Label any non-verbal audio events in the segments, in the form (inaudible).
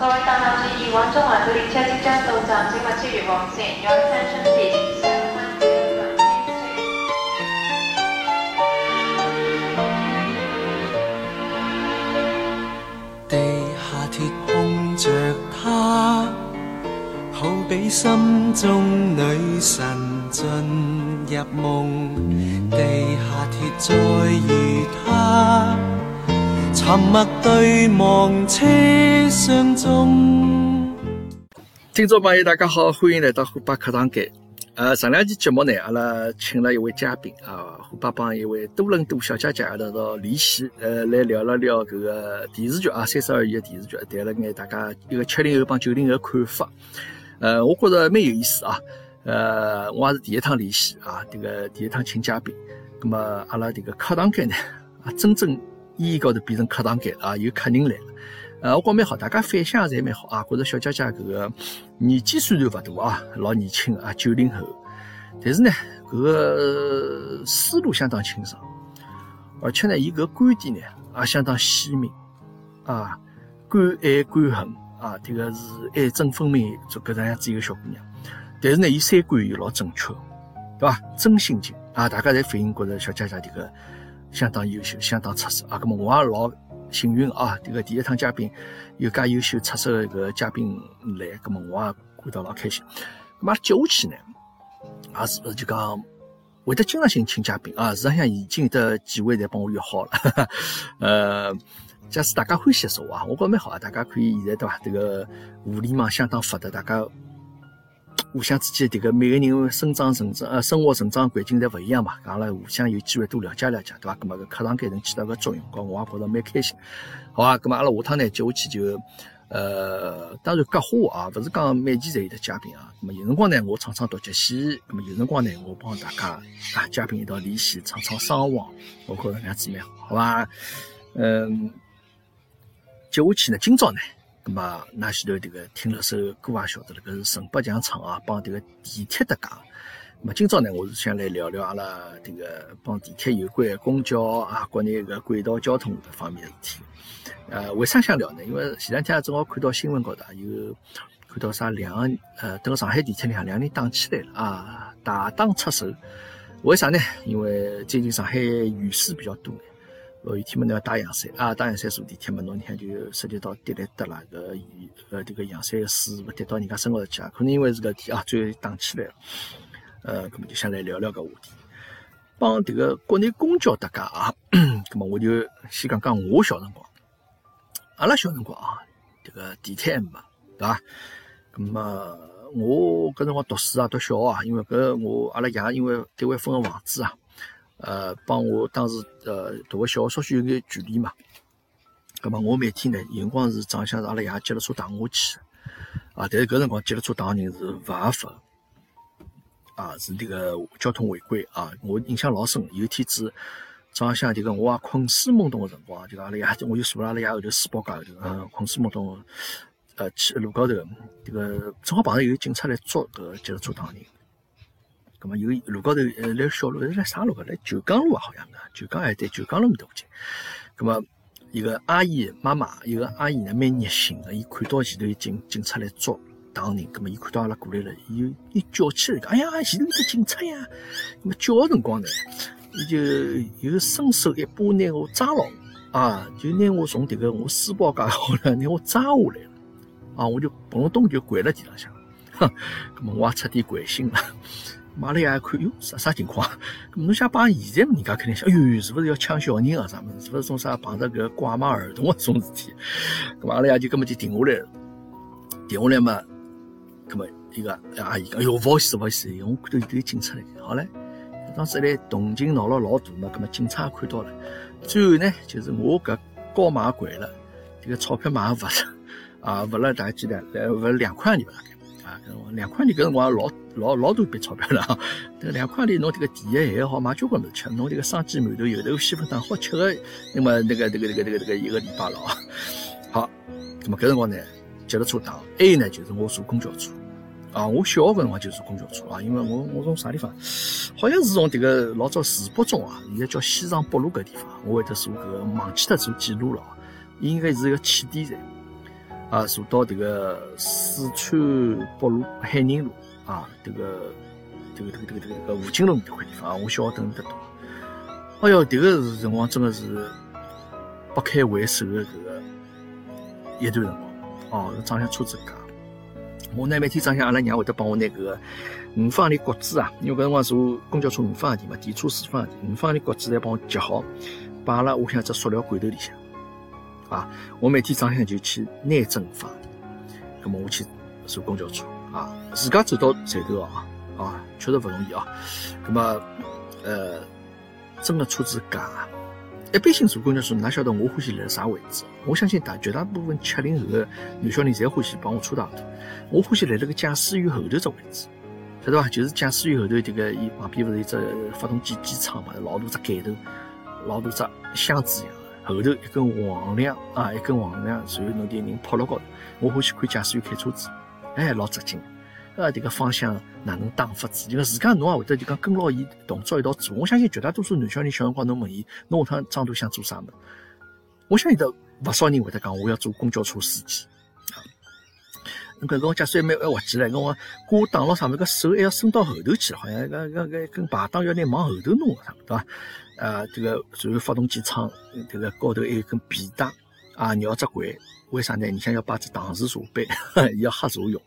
各位搭客注意，往中环到列车即將到站，请勿超越黃線。Your attention please. Seven one zero one two. 地下鐵碰着她，好比心中女神進入夢。地下鐵再遇她，沉默對望車廂中。听众朋友，大家好，欢迎来到虎爸课堂间。呃，上两期节目呢，阿拉请了一位嘉宾啊，虎爸帮一位多伦多小姐姐一道到联系，呃，来聊了聊搿个电视剧啊，三十而已的电视剧，谈了眼大家一个七零后帮九零后的看法。呃，我觉着蛮有意思啊。呃，我也是第一趟联系啊，这个第一趟请嘉宾。那么阿拉这个课堂间呢，啊，真正意义高头变成客堂间啊，有客人来了。呃，我觉蛮好，大家反响也侪蛮好啊。觉着小姐姐搿个年纪虽然勿大啊，老年轻啊，九零后，但是呢，搿个思路相当清爽，而且呢，伊搿个观点呢也相当鲜明啊，敢爱敢恨啊，这个是爱憎分明，就搿能样子一个小姑娘。但是呢，伊三观又老正确，对伐？真心情啊，大家侪反映觉着小姐姐这个相当优秀，相当出色啊。咁么我也老幸运啊，这个第一趟嘉宾有介优秀出色的搿个嘉宾来，咁么我也感到老开心。咁么接下去呢，也是不是就讲会得经常性请嘉宾啊，事实上已经有得几位侪帮我约好了。(laughs) 呃，假使大家欢喜说话，我觉着蛮好啊，大家可以现在对伐？这个互联网相当发达，大家。互相之间，这个每个人生长成长呃生活成长环境侪勿一样嘛，阿拉互相有机会多了解了解，对伐？咁么搿课堂间能起到个作用，搿我也觉着蛮开心。好啊，咁么阿拉下趟呢接下去就呃，当然隔话啊，勿是讲每期侪有得嘉宾啊。咁么有辰光呢，我唱唱独角戏，咁么有辰光呢，我帮大家啊嘉宾一道联系唱唱双簧，我觉着搿样子蛮好，好伐？嗯，接下去呢，今朝呢。那么，那前头这个听了首歌也晓得了，搿是陈百强唱啊，帮这个地铁搭界。那么今朝呢，我是想来聊聊阿拉这个帮地铁有关、公交啊，国内个轨道交通搿方面事体。呃，为啥想聊呢？因为前两天正好看到新闻高头有看到啥两个呃，等个上海地铁里向两人打起来了啊，大打出手。为啥呢？因为最近上海雨水比较多。落雨天嘛，侬要打阳伞啊，打阳伞坐地铁嘛，侬你看就涉及到滴来滴啦，搿雨呃这个阳伞个水勿滴到人家身高头去啊，可能因为是搿天啊，最后打起来了。呃，搿么就想来聊聊搿话题，帮迭个国内公交搭界啊，(coughs) 搿么我就先讲讲我小辰光，阿拉小辰光啊，迭个地铁嘛，对伐？搿么我搿辰光读书啊，读小学啊，因为搿我阿拉爷因为单位分个房子啊。呃，帮我当时呃读个小学稍许有眼距离嘛，咁么我每天呢，有辰光是早向是阿拉爷接了车打我去，啊，但是搿辰光接了车打人是勿合法，啊，是迭个交通违规啊，我印象老深。有天子早浪向这个我也困死懵懂个辰光，就阿拉爷，(laughs) 我就坐辣阿拉爷后头书包架后头，嗯，困死懵懂，呃，去路高头，这个正好碰到有警察来捉搿接了车打人。咁么有路高头，呃，来小路，来啥路个？来九江路啊，好像个，九江还对九江路面搭附近。咁么一个阿姨妈妈，一个阿姨呢，蛮热心个，伊看到前头有警警察来捉打人，咁么伊看到阿拉过来了，伊伊叫起来，讲，哎呀，前头有个警察呀！咁么叫个辰光呢，伊就又伸手一把拿我抓牢，啊，就拿我从迭个我书包架高头拿我抓下来了，啊，我就砰隆咚就掼辣地浪向，哼，咁么我也彻底掼醒了。马来亚看，哟，啥啥情况？(laughs) 咁侬想帮现在人家肯定想，哎哟，是不是要抢小人啊？啥么？是不是种啥碰着搿拐卖儿童啊？种事体？咁阿拉爷就根本就停下来了，停下来嘛，咁么一个阿姨讲，哎哟，勿好意思，勿好意思，我看到有警察来，好嘞。当时来动静闹了老大嘛，咁么警察也看到了，最后呢，就是我搿高买贵了，这个钞票买勿了，啊，勿了大概几钿？呃，勿两块钿吧。啊，两块钿搿辰光老老老多笔钞票了啊！这两块钿侬这个第一还好买交关物事吃，侬这个生煎馒头、油豆腐、稀粉汤好吃个，那么那个那个那个那个那个一个礼拜了啊！好，那么搿辰光呢，接了车打，还有呢就是我坐公交车啊，我小学搿辰光就坐公交车啊，因为我我从啥地方，好像是从这个老早市北中啊，现在叫西藏北路搿地方，我会得坐搿个忘记脱坐几路了，应该是一个起点站。啊，坐到迭个四川北路、海宁路啊，迭个迭个迭个迭个迭个吴金龙迭块地方啊，我小学等得到。哎哟，迭个是辰光真的是不堪回首的这个一段辰光。哦，装上车子架，我呢每天早上阿拉娘会得帮我拿搿个五方的角子啊，因为搿辰光坐公交车五方钿嘛，电车四方的，五方的角子来帮我夹好，摆辣屋里向只塑料罐头里向。啊，我每天早上就去拿针放，那么我去坐公交车啊，自家走到站头啊，啊，确实不容易啊。那么，呃，真的车子架，一般性坐公交车，哪晓得我欢喜辣啥位置？我相信大绝大部分七零后的男小人侪欢喜帮我车上头，我欢喜辣那个驾驶员后头只位置，晓得伐？就是驾驶员后头迭个伊旁边勿是有只发动机机舱嘛，老大只盖头，老大只箱子一样。后头一根黄梁啊，一根黄梁，随后侬点人趴辣高头。我欢喜看驾驶员开车子，哎，老扎劲。啊，这个方向哪能打法子？就讲自家侬也会得就讲跟牢伊动作一道做。我相信绝大多数男小人小辰光侬问伊，侬下趟长大想做啥么？我相信得不少人会得讲我要做公交车司机。那搿辰驾驶员蛮还滑稽唻，跟我挂档牢上面，个手还要伸到后头去，好像搿搿搿跟排档要拿往后头弄，对伐？啊，这个然后发动机舱，这个高头还有根皮带，啊，绕只环，为啥呢？你想要把这档次茶杯，(laughs) 要喝茶用。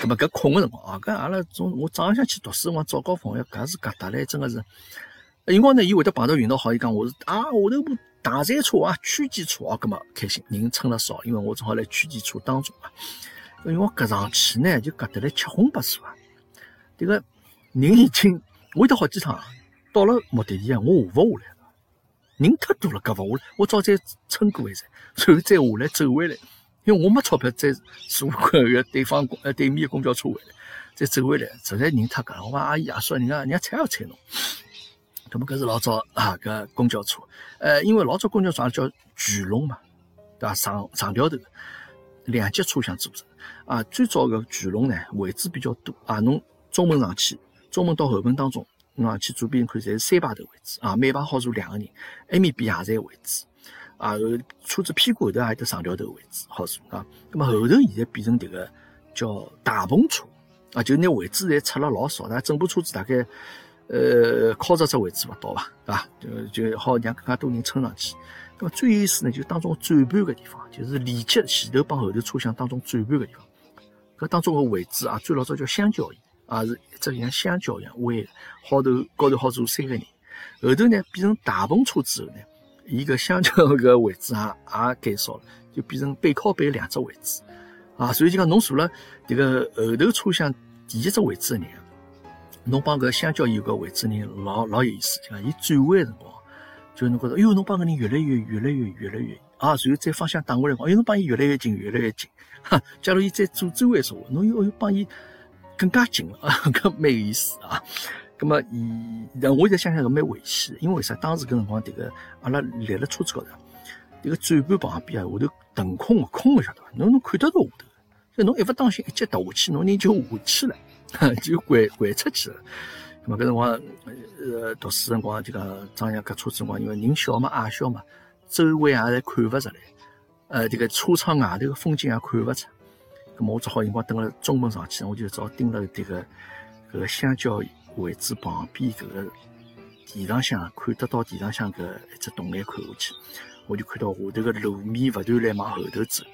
那么搿空个辰光啊，搿阿拉从我早浪向去读书辰光早高峰要搿是搿搭嘞，真个是。辰光呢，伊会得碰到运道好，伊讲我是啊，下头部大赛车啊，区间车啊，搿么开心，人乘了少，因为我正好辣区间车当中啊。因为我搿上去呢，就搿得来七荤八素啊。迭个人已经，我有得好几趟。到了目的地啊，我下勿下来了，人太多了，夹勿下来。我早再撑过一阵，然后再下来走回来，因为我没钞票再坐个对方呃对面公交车回来，再走回来，实在人太赶。我讲阿姨阿叔，人家人家睬也睬侬。那么搿是老早啊搿公交车，呃，因为老早公交车叫巨龙嘛，对伐？长长条头，两节车厢组成。啊，最早个巨龙呢位置比较多啊，侬中门上去，中门到后门当中。侬上去左边看，侪是三排头位置啊，每排好坐两个人，埃面边也在位置啊，车子屁股后头还有得长条头位置好坐啊。那么后头现在变成迭个叫大篷车啊，就那位置侪拆了老少，那整部车子大概呃靠着只位置勿到吧，对伐？就就好让更加多人乘上去。那么最有意思呢，就当中转盘个地方，就是连接前头帮后头车厢当中转盘个地方，搿当中个位置啊，最老早叫香蕉椅。也是一只像香蕉一样弯，好头高头好坐三个人。后头呢变成大篷车之后呢，伊个香蕉个位置也也减少了，就变成背靠背两只位置。啊，所以就讲侬坐了迭个后头车厢第一只位置的人，侬帮搿香蕉有个位置人老老有意思，就讲伊转弯个辰光，就侬觉着，哎哟，侬帮搿人越来越越来越越来越啊，然后再方向打过来，哎哟，侬帮伊越来越近越来越近。哈，假如伊再左转弯说话，侬又又帮伊。更加近了 (laughs) 啊，搿蛮有意思啊。葛么，伊，但我现在想想搿蛮危险，因为啥？当时搿辰光，迭个阿拉立辣车子高头，迭个转盘旁边啊，下头腾空个空个，晓得伐？侬侬看得到下头，所以侬一勿当心，一脚踏下去，侬人就下去了，(laughs) 就拐拐出去了。葛么搿辰光，呃，读书辰光就讲，张扬搿车子辰光，因为人小嘛，矮小嘛，周围也侪看勿出来，呃，这个车窗外头个风景也看勿出。咁么我只好辰光等了中门上去，我就只好盯了迭个搿个香蕉位置旁边搿个地上向看得到地上向搿一只洞眼看下去，我就看到下头个路面勿断来往后头走，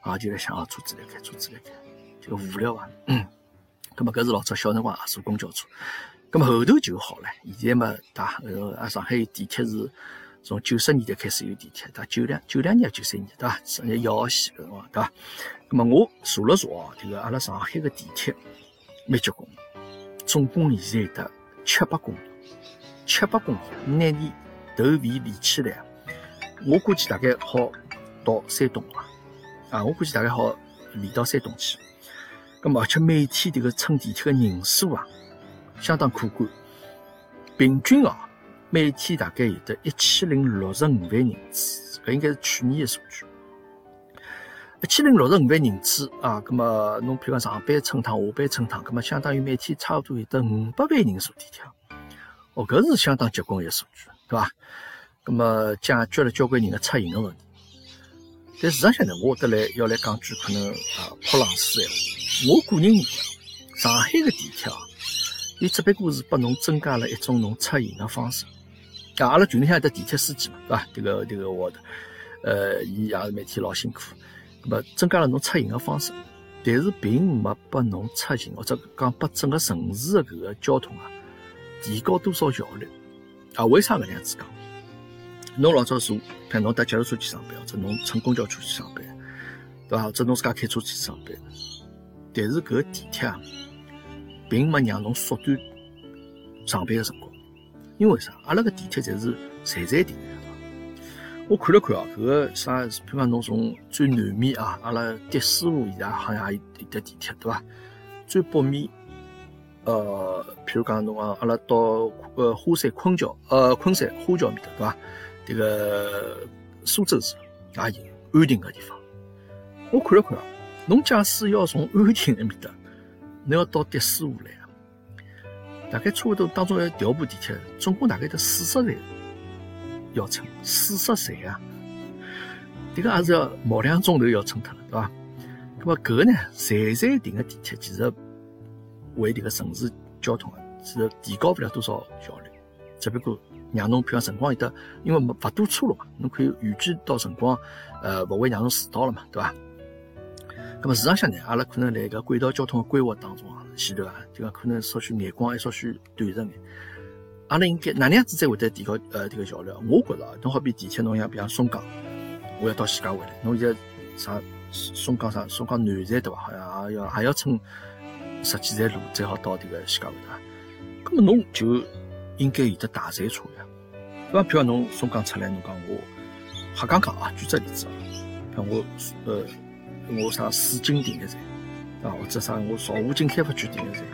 啊就来想啊车子来开车子来开，就无聊啊。咁么搿是老早小辰光坐公交车，那么后头就好了，现在嘛，对伐？呃上海有地铁是。从九十年代开始有地铁，对伐？九两九两年九三年，对伐？是一号线，对伐？那么我查了查哦，这个阿拉上海个地铁蛮结棍，总共现在有得七八公里，七八公里，拿你头尾连起来，我估计大概好到山东啊，啊，我估计大概好连到山东去。咁么而且每天这个乘地铁个人数啊，相当可观，平均啊。每天大概有得一千零六十五万人次，搿应该是去年的数据。一千零六十五万人次啊，葛么侬譬如讲上班乘趟，下班乘趟，葛么相当于每天差不多有得五百万人坐地铁。哦，搿是相当结棍一数据，对伐？葛么解决了交关人的出行的问题。但事实上呢，我得来要来讲句可能啊泼冷水闲话。我个人认为，上海的地铁啊，伊只不过是拨侬增加了一种侬出行个方式。啊，阿拉群里向有得地铁司机嘛，对伐？迭个迭个我的，呃，伊也是每天老辛苦，那么增加了侬出行个方式，但是并没拨侬出行或者讲拨整个城市的搿个交通啊提高多少效率。啊，为啥搿能样子讲？侬老早坐，看侬搭脚踏车去上班，或者侬乘公交车去上班，对伐？或者侬自家开车去上班，但是搿个地铁啊，并没让侬缩短上班个辰光。因为啥？阿拉个地铁侪是站站停的。我看了看啊，搿个啥，譬如讲侬从最南面啊，阿拉迪斯路现在好像也有得地铁，对伐？最北面，呃，譬如讲侬讲阿拉到呃花山昆桥，呃昆山花桥面搭，对伐？迭个苏州市也有安定个地方。我看了看啊，侬假使要从安定埃面搭，侬要到迪斯路来啊。大概差不多当中要调部地铁，总共大概得四十站要乘，四十站啊！这个也是要毛两钟头要乘脱了，对吧？那么搿个呢，站站停个地铁，其实为这个城市交通啊，是提高不了多少效率，只不过让侬譬如辰光有得，因为没勿堵车了嘛，侬可以预计到辰光，呃，勿会让侬迟到了嘛，对吧？那么市场上呢，阿拉可能辣个轨道交通的规划当中啊，前头啊，就讲可能稍许眼光还稍许短视眼。阿拉应该哪能样子才会得提高呃这个效率？我觉着啊，侬好比地铁，侬像比方松江，我要到徐家汇来，侬现在啥松江啥松江南站对伐？好像也要还要乘十几站路才好到这个徐家汇对伐？那么侬就应该有的大站车呀，对伐？譬如侬松江出来，侬讲我瞎讲讲啊，举只例子啊，像我呃。我啥四金停一站啊，或者啥我邵武金开发区停一站。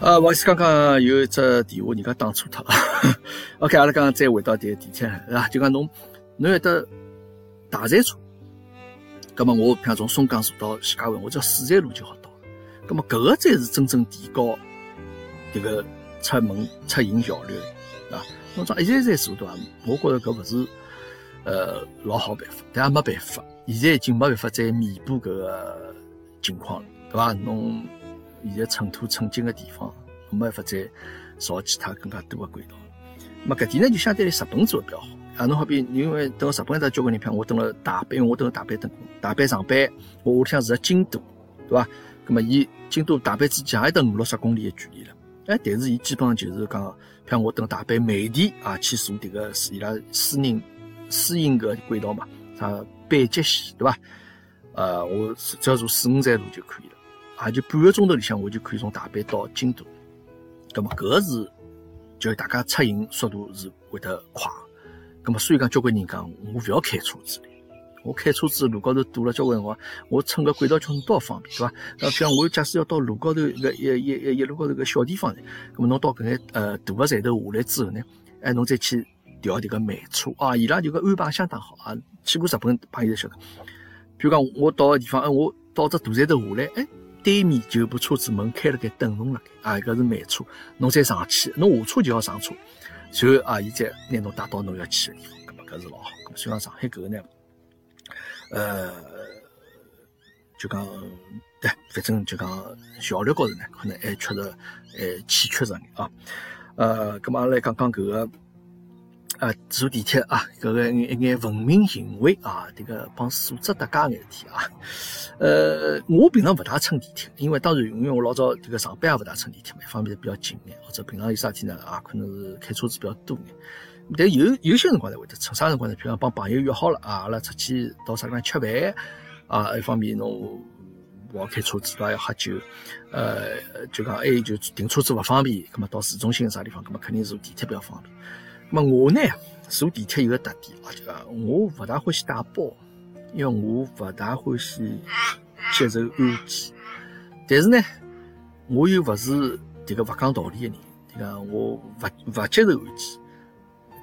啊，不好意思，刚刚有一只电话，人家打错脱了。(laughs) OK，阿拉刚刚再回到迭个地铁，是吧？就讲侬侬有得大站车，葛么我譬如从松江坐到徐家汇，我只要四站路就好到。葛么搿个才是真正提高迭个出门出行效率，啊，侬讲一站站坐对伐？我觉着搿勿是呃老好办法，但也没办法。现在已经没办法再弥补搿个情况了，对伐？侬现在寸土寸金个地方，没办法再造其他更加多个轨道。那么搿点呢，就相对来日本做的比较好。啊，侬好比因为等日本搭交关人，譬如我等了大阪，我等了大阪等大阪上班，我屋里向住在京都，对伐？那么伊京都大阪之间也得五六十公里的距离了。哎，但是伊基本上就是讲，譬如我等大阪梅田啊，去坐迭个伊拉私人私营个轨道嘛，啥？北极线对伐？呃，我只要坐四五站路就可以了，也就半个钟头里向我就可以从大阪到京都。那么搿是就大家出行速度是会得快。那么所以讲，交关人讲我勿要开车子了，我开车子路高头堵了交关辰光，我乘个轨道交通多方便，对伐？那像我假使要到路高头一个一一一一路高头个小地方呢，那么侬到搿眼呃大个站头下来之后呢，哎，侬再去调迭个慢车啊，伊拉就个安排相当好啊。去过日本朋友就晓得，比如讲我到个地方，哎，我到只大站头下来，哎，对面就有部车子门开了盖等侬了，啊，搿是慢车，侬再上去，侬下车就要上车，随后啊，伊再拿侬带到侬要去个地方，搿么搿是老好。搿么虽然上海搿个呢，呃，就讲，对，反正就讲效率高头呢，可能还确实还欠缺着点啊。呃，搿么阿拉来讲讲搿个。啊，坐地铁啊，搿个一眼文明行为啊，这个帮素质搭界眼事体啊。呃，我平常勿大乘地铁，因为当然，因为我老早这个上班也勿大乘地铁嘛，一方面是比较近眼，或者平常有啥事体呢啊，可能是开车子比较多眼。但有有些辰光呢会得乘，啥辰光呢？譬如讲帮朋友约好了啊，阿拉出去到啥地方吃饭啊，一方面侬勿好开车子，对要喝酒，呃，就讲还有就停车子勿方便，葛么到市中心啥地方，葛么肯定坐地铁比较方便。么我呢坐地铁有个特点啊，就讲我勿大欢喜带包，因为我勿大欢喜接受安检。但是呢，我又勿是迭个勿讲道理的人，就讲我勿勿接受安检，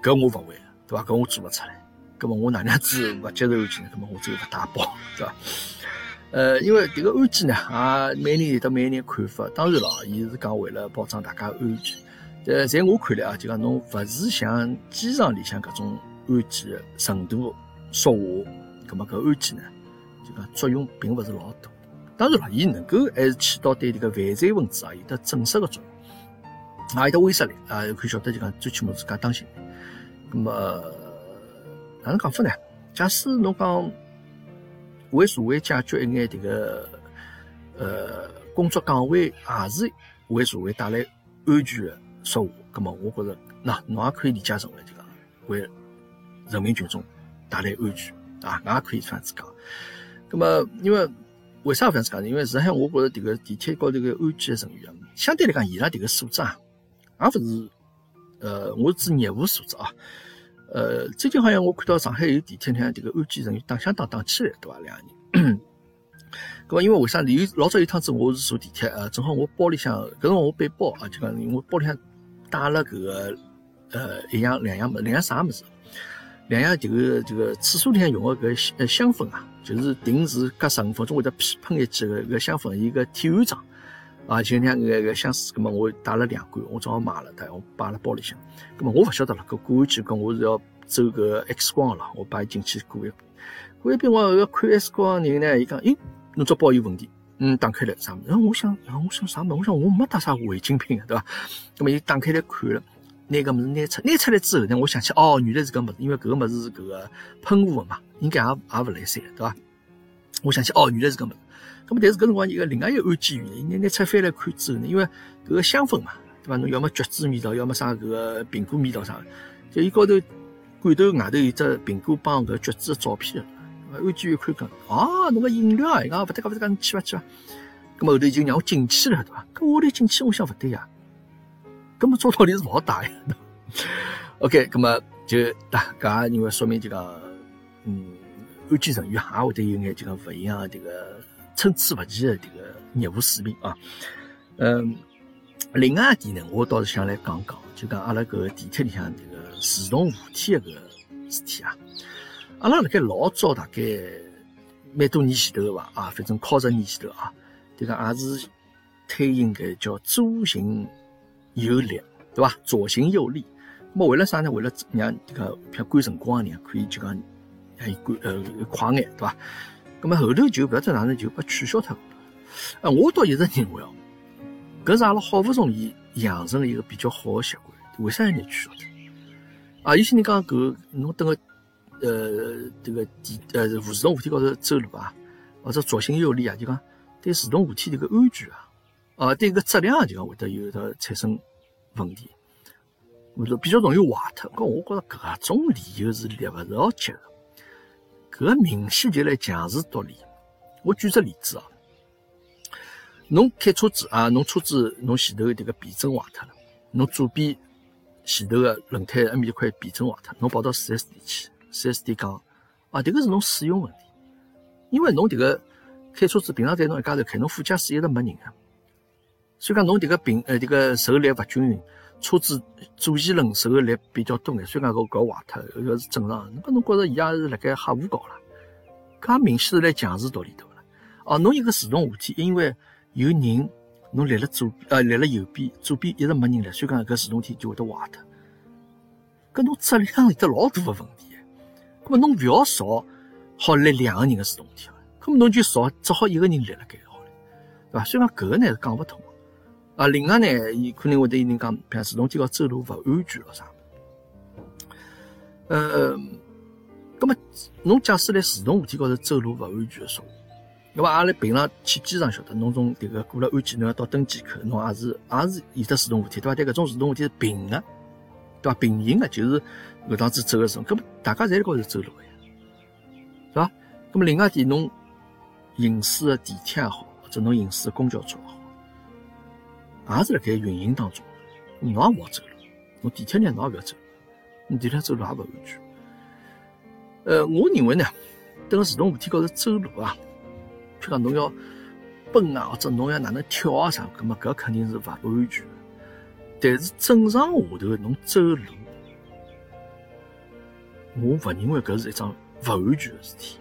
搿我勿会，对伐？搿我做勿出来。葛么我哪能子勿接受安检呢？葛么我只有勿带包，对伐？呃，因为迭个安检呢，也每年有得每年看法。当然了，伊是讲为了保障大家安全。呃，在我看来啊，就讲侬勿是像机场里向搿种安检的程度说话，葛末搿安检呢，就讲作用并勿是老大。当然了，伊能够还是起到对迭个犯罪分子啊有得震慑个作用，啊有得威慑力啊，可以晓得就讲最起码自家当心。葛么哪能讲法呢？假使侬讲为社会解决一眼迭个呃工作岗位，也是为社会带来安全的说话，葛么我觉着，那侬也可以理解成为就讲为人民群众带来安全啊，也可以这样子讲。葛么因为为啥这样子讲呢？因为实际上我觉着迭个地铁高头个安检人员，相对来讲伊拉迭个素质啊，也勿是呃，我是指业务素质啊。呃，最近好像我看到上海有地铁里向迭个安检人员打相打打起来，对伐？两个人。(clears throat) 搿么因为为啥？有老早有趟子我是坐地铁啊，正好我包里向搿辰我背包啊，就讲我包里向带了搿个呃一样两样物，两样啥物事？两样迭个这个厕所里向用个搿呃香氛啊，就是定时隔十五分钟会得喷一记个搿香氛，一个体安装啊，就像搿个相似。搿么我带了两罐，我正好买了，我摆辣包里向。搿么我勿晓得了，搿过完去讲我是要走搿 X 光了，我摆进去过一过一遍，我搿看 X 光人呢，伊讲，咦。侬只包有问题，嗯，打开来啥物事？然后我想，然后我想啥物事？我想我没带啥违禁品对伐？那么伊打开来看了，拿个物事拿出，拿出来之后呢，我想起，哦，原来是搿物事，因为搿个物事是搿个喷雾的嘛，应该也也勿来三，对伐？我想起，哦，原来是搿物事。咁么，但是搿辰光一个另外一个安检员，伊拿拿出翻来看之后呢，因为搿个香氛嘛，对伐？侬要么橘子味道，要么啥搿个苹果味道啥，就伊高头罐头外头有只苹果帮搿橘子的照片。安检员看讲，啊，侬个饮料啊，伊讲勿得讲勿得讲，去伐去伐？咁后头就让我进去了，对伐？咁我来进去，我想勿对呀，咁么照道理是勿好打呀。OK，咁么就大家因为说明就讲，嗯，安检人员也会得有眼就讲勿一样的这个参差勿齐的这个业务水平啊。嗯，另外一点呢，我倒是想来讲讲，就讲阿拉搿个地铁里向这个自动扶梯的搿个事体啊。阿拉辣盖老早，大概蛮多年前头个伐啊，反正靠十年前头啊，迭个也是推行个叫左行右立，对伐？左行右立。么为了啥呢？为了让迭个像赶辰光一样，可以就讲还赶呃快眼，对伐？咁么后头就勿晓得哪能就被取消脱了。啊，我倒一直认为哦，搿是阿拉好勿容易养成一个比较好个习惯，为啥要拿取消脱？啊，有些人讲搿侬等个。呃，这个地呃，自动扶梯高头走路啊，或者左行右立啊，就讲对自动扶梯这个安全啊，啊，对个质量就讲会得有的产生问题，或者比较容易坏脱。搿我觉着搿种理由是立勿着脚的，搿明显就来强词夺理。我举只例子啊，侬开车子啊，侬车子侬前头这个避震坏脱了，侬左边前头个轮胎埃面一块避震坏脱，侬跑到四 S 店去。四 S 店讲，啊，这个是侬使用问题，因为侬这个开车子平常在侬一家头开，侬副驾驶一直没人个，所以讲侬这个平呃迭个受力勿均匀，车子左前轮受力比较多眼，所以讲搿搿坏脱，搿是正常。搿侬觉着伊也是辣盖瞎胡搞了，搿明显是来强制道理对勿啦？哦，侬一个自动扶梯，因为有人侬立了左呃立了右边，左边一直没人了，所以讲搿自动梯就会得坏脱，搿侬质量有得老大个问题。那么侬勿要少，好立两个人的自动梯，咁么侬就少只好一个人立辣盖好了，对伐？所以讲搿个呢是讲勿通的啊。另外呢，伊可能会得有人讲，譬如自动梯高走路勿安全咯啥。呃，咁么侬假使辣自动扶梯高头走路勿安全的说，那么阿拉平常去机场晓得，侬从迭个过了安检，侬要到登机口，侬也是也是有得自动扶梯，对伐？但搿种自动扶梯是平的，对伐？平行的，就是。搿趟子走个时候，搿么大家侪辣高头走路个呀，是伐？搿么另外点，侬行驶个地铁也好，或者侬行驶个公交车也好，也是辣盖运行当中，侬也勿好走路。侬地铁呢，侬也勿要走，侬地铁走路也勿安全。呃，我认为呢，等自动扶梯高头走路啊，譬如讲侬要蹦啊，或者侬要哪能跳啊啥，搿么搿肯定是勿安全。但是正常下头侬走路。我勿认为搿是一桩勿安全个事体，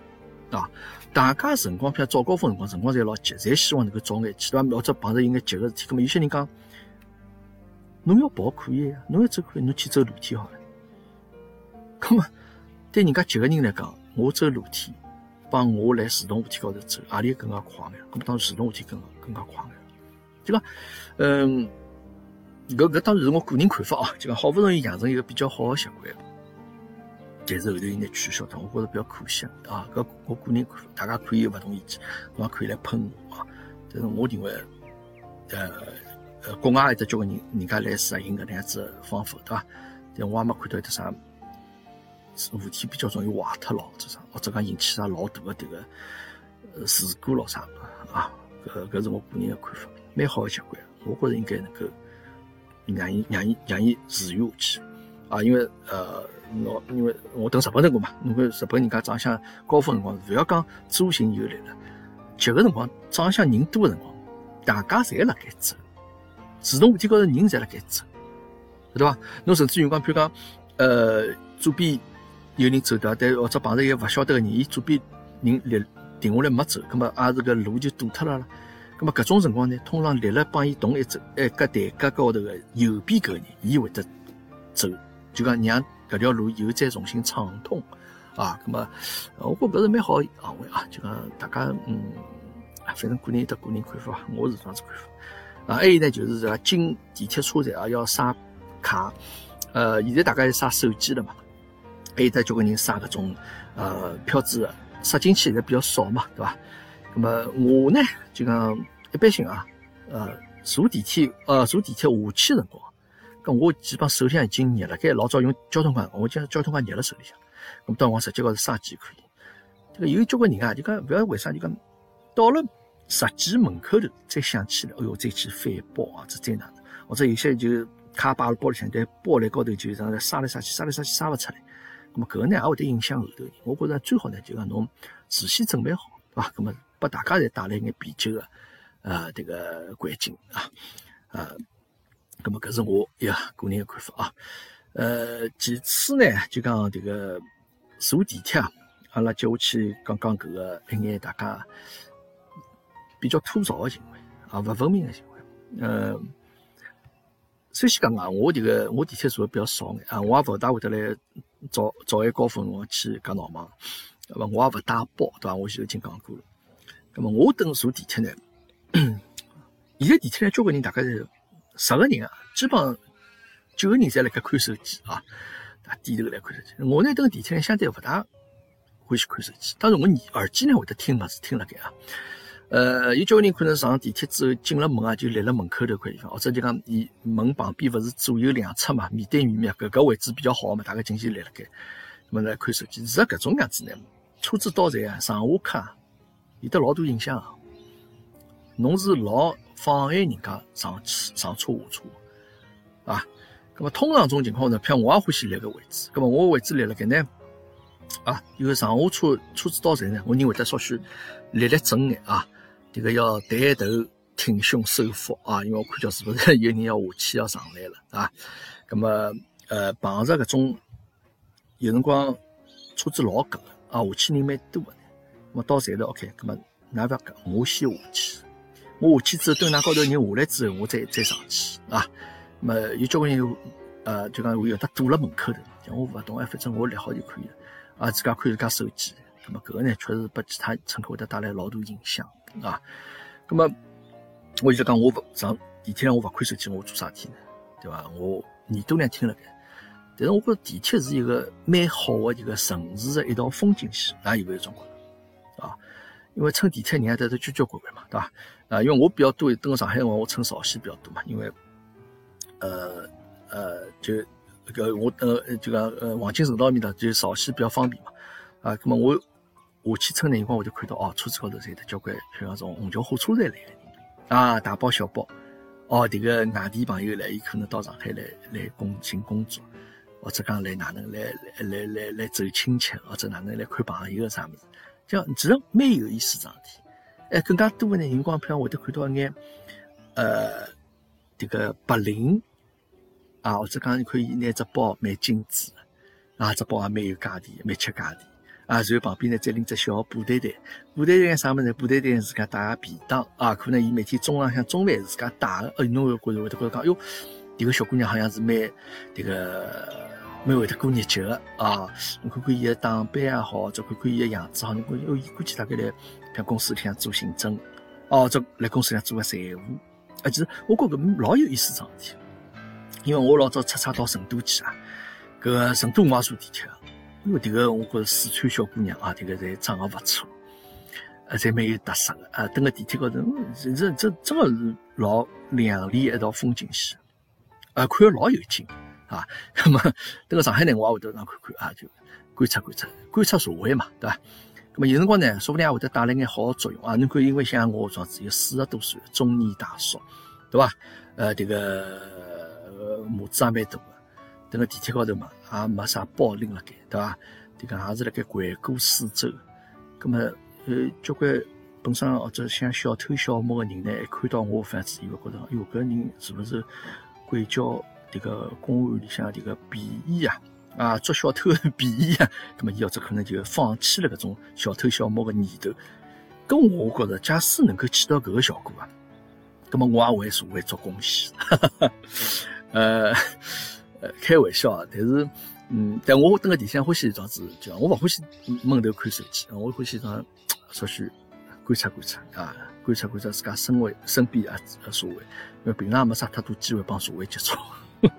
啊！大家辰光，譬如早高峰辰光，辰光侪老急，侪希望能够早眼去，对伐？或者碰着有眼急个事体，咁么有些人讲，侬要跑可以呀，侬要走可以，侬去走楼梯好了。咁么对人家急个人来讲，我走楼梯，帮我来自动扶梯高头走，何里更加快眼？葛末当然自动扶梯更更加快眼。就讲，嗯，搿搿当然是我个人看法啊。就讲好不容易养成一个比较好的习惯，但是后头伊拿取消掉，我觉着比较可惜啊。搿我个人看法，大家可以有勿同意见，侬也可以来喷我啊。但是我认为，呃呃，国外有得交关人人家来实行搿能样子方法，对伐？但我也没看到有得啥。扶梯比较容易坏脱咯，这啥或者讲引起啥老大的迭个事故咯啥啊？搿搿是我个人的看法，蛮好的习惯，我觉着应该能够让伊让伊让伊持续下去啊！因为呃，我因为我等日本辰光嘛，侬看日本人家早向高峰辰光，勿要讲左行右立了，急个辰光早向人多的辰光，大家侪辣盖走，自动扶梯高头人侪辣盖走，对伐？侬甚至于讲，比如讲呃左边。有人走掉，但或者碰着一个勿晓得个人，伊左边人立停下来没走，葛末也是个路就堵脱了啦。葛末搿种情况呢，通常立了帮伊同一只，哎，搿台阶高头个右边搿个人，伊会得走，就讲让搿条路又再重新畅通啊。葛末我觉搿是蛮好行为啊，就讲大家嗯，反正个人有得个人看法，我是这样子看法。啊，还有呢，就是说进地铁车站啊要刷卡，呃，现在大家刷手机了嘛。还有得交关人刷搿种呃票子，刷进去现在比较少嘛，对伐？那么我呢就讲一般性啊，呃坐地铁呃坐地铁下去辰光，搿我基本手里向已经捏了该老早用交通卡，我将交通卡捏了手里向，那么到我直接高头刷机可以。这个有交关人啊，就讲勿要为啥就讲到了实际门口头再想起来，哎哟再去翻包啊，这再哪能？或者有些就卡摆了包里向，但包里高头就这样刷来刷去，刷来刷去刷勿出来。那么搿个呢也会得影响后头，我觉着最好呢就讲侬事先准备好，对伐？咁么拨大家侪带来眼啤酒个呃迭个环境啊，呃，咁么搿是我一个个人个看法啊。呃，其次呢就讲迭个坐地铁啊，阿拉接下去讲讲搿个一眼大家比较吐槽个行为啊，勿文明个行为，呃。首先讲啊，我这个我地铁坐的比较少眼啊，我也勿大会得来早早晚高峰辰光去夹闹忙，那么我也勿带包，对伐？我前头已经讲过了。那么我等坐地铁呢，(coughs) 现在地铁呢，交关人大概是十个人啊，基本上九个人侪辣盖看手机啊，低头来看手机。我呢等地铁呢，相对勿大欢喜看手机，当然我耳机呢会得听物事听辣盖啊。呃，有交关人可能上地铁之后进了门啊，就立辣门口头块地方，或者就讲伊门旁边勿是左右两侧嘛，面对面嘛，搿个位置比较好嘛，大概进去立辣盖，那么来看手机。其实搿种样子呢，车子到站啊，上下客有得老多影响啊。侬是老妨碍人家上去上车下车啊。咁么通常种情况呢，譬如我也欢喜立个位置，咁么我位置立辣盖呢，啊，因为上下车车子到站呢，我认为得稍许立立正眼啊。这个要抬头挺胸收腹啊，因为我看叫是不是有人要下去要上来了啊？那么呃碰着搿种有辰光车子老挤啊，下去人蛮多的。那么到站头 OK，那么㑚勿要急，我先下去。我下去之后，等㑚高头人下来之后，我再再上去啊。那么有交关人呃就讲会有得堵辣门口头，讲我勿懂哎，反正我立好就可以了啊，自家看自家手机。那么搿个呢，确实拨其他乘客会得带来老大影响。啊，那么我就讲，我不上地铁上，我勿看手机，我做啥事体呢？对伐？我耳朵呢听了该，但是我觉得地铁是一个蛮好的一个城市的一道风景线，哪有没有种？因为乘地铁人也在这交交关关嘛，对伐？啊，因为我比较多登上海辰光，我乘绍兴比较多嘛，因为呃呃，就个我呃就讲呃黄金城道面搭就绍兴比较方便嘛，啊，那么我。下去乘那辰光，我就看到哦，车子高头侪得交关像那种虹桥火车站来个人啊，大包小包。哦，迭个外地朋友来，伊可能到上海来来工寻工作，或者讲来哪能来来来来来走亲戚，或者哪能来看朋友啥物事，这样其实蛮有意思桩事体。哎，更加多的呢，辰光譬如会得看到一眼呃迭个白领啊，或者讲你可以拿只包蛮精致啊，只包也蛮有价钿，蛮吃价钿。啊，然后旁边呢再拎只小布袋袋，布袋袋啥么子？布袋袋自家带个便当啊，可能伊每天中浪向中饭自家带个，哎，侬会觉着会得觉着讲，哟，迭个小姑娘好像是蛮迭个蛮会得过日脚个啊。侬看看伊个打扮也好，再看看伊个样子好，侬看哦，伊估计大概来像公司里向做行政，哦，这来公司里向做个财务。啊，其实我觉搿老有意思桩事体，因为我老早出差到成都去啊，搿个成都我也坐地铁个，因为迭个我觉着四川小姑娘啊，迭个侪长得勿错，啊，侪蛮有特色个啊，蹲个地铁高头，这这这真个是老靓丽一道风景线，啊，看着老有劲。啊，那么这个上海呢，我也会得上看看啊，就观察观察，观察社会嘛，对吧？那么有辰光呢，说不定也会得带来眼好的作用啊。侬看，因为像我这样子有四十多岁中年大叔，对吧？呃，这个母子也蛮大个，等个地铁高头嘛，也没啥包拎辣盖，对吧？这个也是辣盖环顾四周。那么呃，交关本身或者像小偷小摸的人呢，一看到我反子以为觉得，哎哟，搿人是不是鬼叫？这个公安里向这个便衣啊，啊捉小偷的便衣啊，那么伊要这可能就放弃了搿种小偷小摸的念头。咁我觉着，假使能够起到搿个效果啊，那么我也为社会做贡献。(laughs) 呃呃，开玩笑啊，但是嗯，但我蹲个地下欢喜一桩子，就我勿欢喜闷头看手机，我欢喜上稍许观察观察啊，观察观察自家身为身边啊社会，因为平常没啥太多机会帮社会接触。(laughs)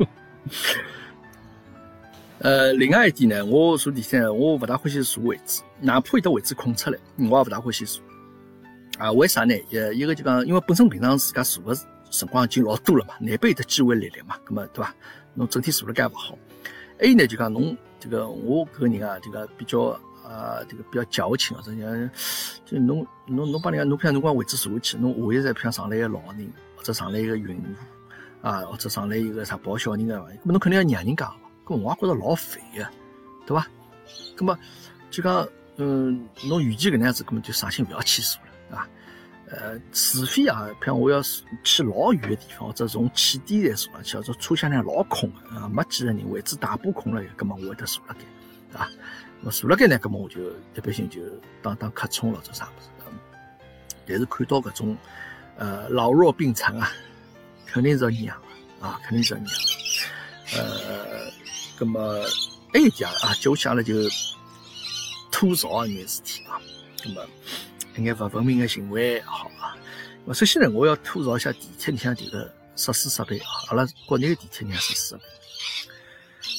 呃，另外一点呢，我坐地铁，我勿大欢喜坐位置，哪怕有的位置空出来，我也勿大欢喜坐。啊，为啥呢？呃，一个就讲，因为本身平常自家坐的辰光已经老多了嘛，难得有的机会来临嘛，咁么对伐？侬整天坐了介勿好。还有呢，就讲侬这个我个人啊，这个比较啊，这个比较矫情啊，这样就侬侬侬帮人家，侬譬如侬讲位置坐下去，侬下一站譬如上来一个老人，或者上来一个孕妇。啊，或者上来一个啥抱小人的，咁么侬肯定要让人家，咁我也觉着老烦个，对伐？咁么就讲，嗯，侬与其搿能样子，咁么就省心勿要去坐了，对伐？呃，除非啊，譬如我要去老远的地方，或者从起点来坐上去，或者车厢里老空个，啊，没几个人，位置大把空了，咁么我会得坐辣盖，对伐？我坐辣盖呢，咁么我就一般性就当当客冲了，做啥物事？但是看到搿种呃老弱病残啊。肯定是要让啊，肯定是要让。呃，那么还有点啊，接下来就吐槽一眼事体啊。那么一眼不文明的行为好啊。那么首先呢，我要吐槽一下地铁里向迭个设施设备啊。阿拉国内的地铁里向设施设备。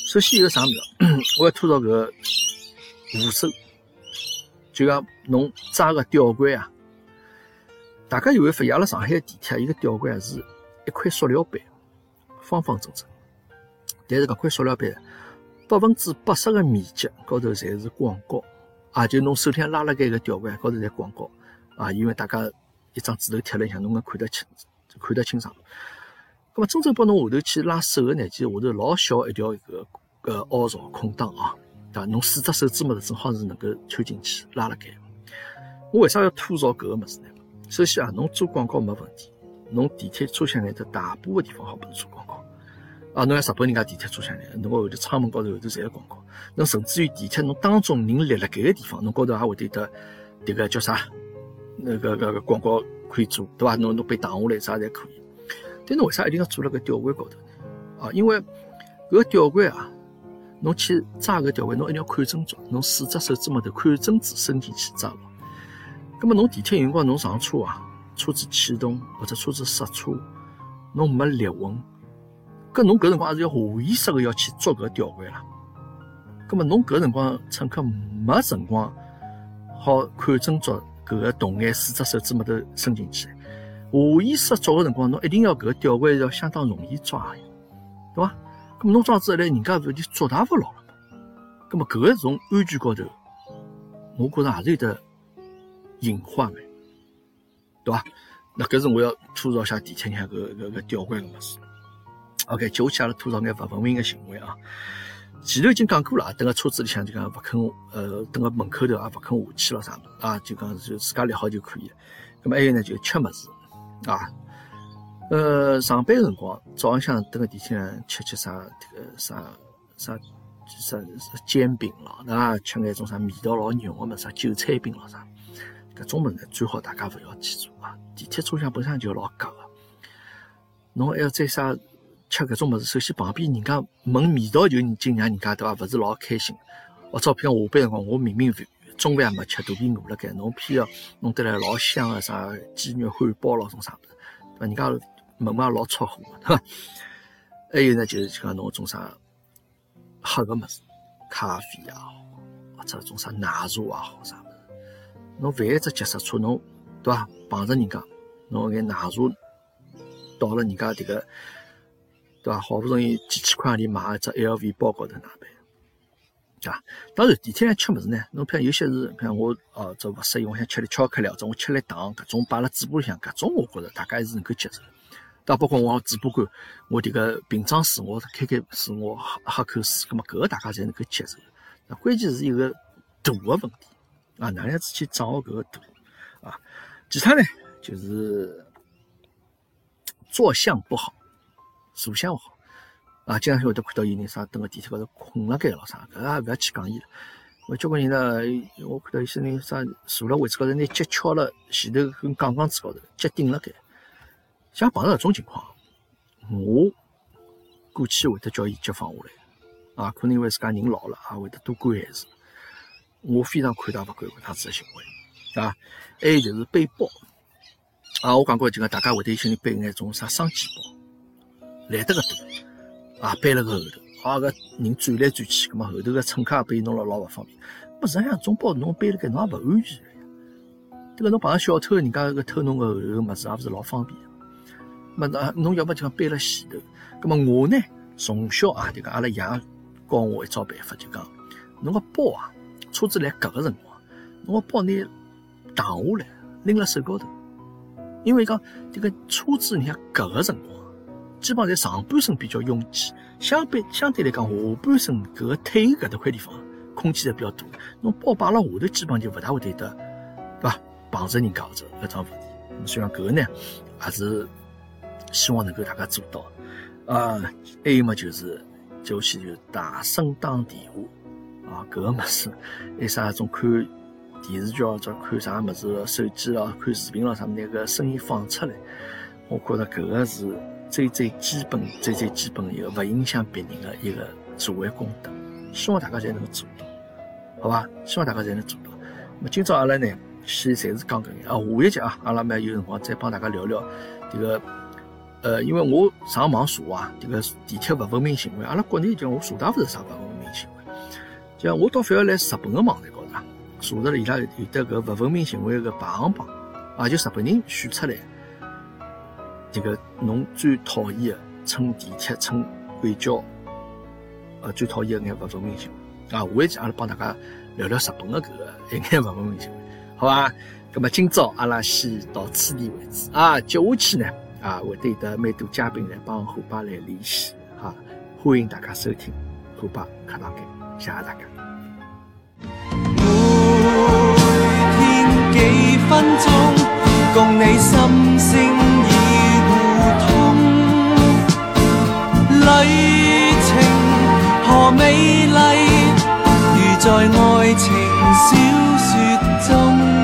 首先一个啥物事？(coughs) 我要吐槽个扶手，就像侬扎个吊柜啊。大家有没有发现，阿拉上海地铁一个吊柜是？一块塑料板，方方正正，但是搿块塑料板百分之八十的面积高头侪是广告，啊，就侬手里拉辣盖个吊环高头侪广告，啊，因为大家一张纸头贴了一下，侬能看得清，看得清爽。咁么真正帮侬下头去拉手个呢，其实下头老小一条一个个凹槽空档啊，对伐？侬四只手指末头正好是能够穿进去拉辣盖。我为啥要吐槽搿个物事呢？首先啊，侬做广告没问题。侬地铁车厢里头大部分地方好不是做广告啊！侬像日本人家地铁车厢里，侬后头窗门高头后头侪有广告。侬甚至于地铁侬当中人立辣盖个地方，侬高头还会得得迭个叫啥？那个个个广告可以做，对伐？侬侬被挡下来啥侪可以。但侬为啥一定要做辣个吊环高头呢？啊，因为搿吊环啊，侬去扎搿吊环，侬一定要看准足，侬四只手指末头看准子伸进去扎牢。葛末侬地铁有辰光侬上车啊？车子启动或者车子刹车，侬没立稳，搿侬搿辰光还是要下意识的要去捉搿吊环啦。葛末侬搿辰光乘客没辰光好看准捉搿个动眼四只手指末头伸进去，下意识捉个辰光，侬一定要搿个吊环要相当容易抓，对伐？葛末侬这样子一来，人家勿就捉大勿牢了嘛？葛末搿个从安全高头，我觉着还是有得隐患个。对伐？那搿是我要吐槽下地铁里向搿搿搿吊环个物事。OK，接下去阿拉吐槽眼勿文明个行为啊。前头已经讲过了，等个车子里向就讲勿肯，呃，等个门口头也勿肯下去了啥啊，就讲就自家立好就可以了。咁么还有呢，就吃物事啊。呃，上班辰光早浪向等个地铁上吃吃啥迭个啥啥啥煎饼咯，啊，吃眼种啥味道老浓个么啥韭菜饼咯啥。搿种物事最好大家勿要去做啊！地铁车厢本身就老夹个，侬还要再啥吃搿种物事，首先旁边人家闻味道就已经让人家对伐，勿是老开心。或者譬如下班辰光，我明明中饭也没吃，肚皮饿了该，侬偏要弄得来老香个啥鸡肉汉堡咯，种啥物事，对伐？人家闻闻也老出火个，对伐？还有呢，就是讲侬种啥喝个物事，咖啡也好，或者种啥奶茶也好，啥，侬万一只急刹车，侬对伐？碰着人家，侬眼奶茶倒了人家迭个，对伐？好不容易几千块钿买一只 LV 包高头哪办？对伐？当然，地铁上吃物事呢，侬譬如有些是，譬如我哦，这勿适应，我想吃点巧克力，或者我吃点糖，搿种摆辣嘴巴里向，搿种我觉着大家还是能够接受。但包括我嘴巴干，我迭个瓶装水，我开开水，我喝喝口水，葛末搿个大家侪能够接受。那关键是一个度个问题啊，哪样子去掌握搿个度啊？其他呢，就是坐相不好，坐相勿好。啊，经常会得看到有人啥蹲个地铁高头困了该咯啥，搿也勿要去讲伊了。我交关人呢，我看到有些人啥坐辣位置高头，拿脚翘辣前头跟杠杠子高头，脚顶辣盖。像碰到搿种情况，我过去会得叫伊脚放下来。啊，可能因为自家人老了，啊会得多管闲事。我非常看大勿惯搿样子个行为，啊，还有就是背包。啊，我讲过就讲大家会得心里背眼种啥双肩包，来得个多。啊，背了个后头，啊个人转来转去，咁么后头个乘客也被弄了老勿方便。么实际上，种包侬背了盖，侬也勿安全个呀。对个，侬碰上小偷，人家搿偷侬个后头物事，也勿是老方便。么那侬要么就讲背了前头。咁么我呢，从小啊，就讲阿拉爷教我一招办法，就讲侬个包啊，车子来夹个辰光，侬个包拿荡下来，拎辣手高头，因为讲这个车子你看夹个辰光。基本上在上半身比较拥挤，相对相对来讲，下半身搿个腿搿搭块地方空气才比较多。侬包摆辣下头，基本上就勿大会得得，对伐？碰着人家或者搿桩问题。所以讲搿个呢，还是希望能够大家做到。啊，还有么就是就去就大声打电话啊，搿个物事，还啥种看电视剧或者看啥物事，手机咯，看视频咯，啥那个声音放出来，我觉着搿个是。最最基本、最最基本一个勿影响别人的一个作为功德，希望大家侪能够做到，好吧？希望大家侪能做到。那么今朝阿拉呢，先暂时讲搿个啊，下一集啊，阿拉蛮有辰光再帮大家聊聊这个，呃，因为我上网查啊，这个地铁勿文明行为，阿拉国内叫我查到勿是啥勿文明行为，我倒反而来日本个网站高头啊，查着了伊拉有得搿勿文明行为个排行榜，啊，就日本人选出来。这个侬最讨厌的乘地铁、乘轨交，呃，最讨厌的眼勿文明行为啊！下一期阿拉帮大家聊聊日本的搿个一眼勿文明行为，好吧？那么今朝阿拉先到此地为止啊！接下去呢啊，会得有得蛮多嘉宾来帮虎爸来联系哈，欢迎大家收听虎爸课堂间，谢谢大家。每天几分钟，共你心声已互通。旅程何美丽，如在爱情小说中。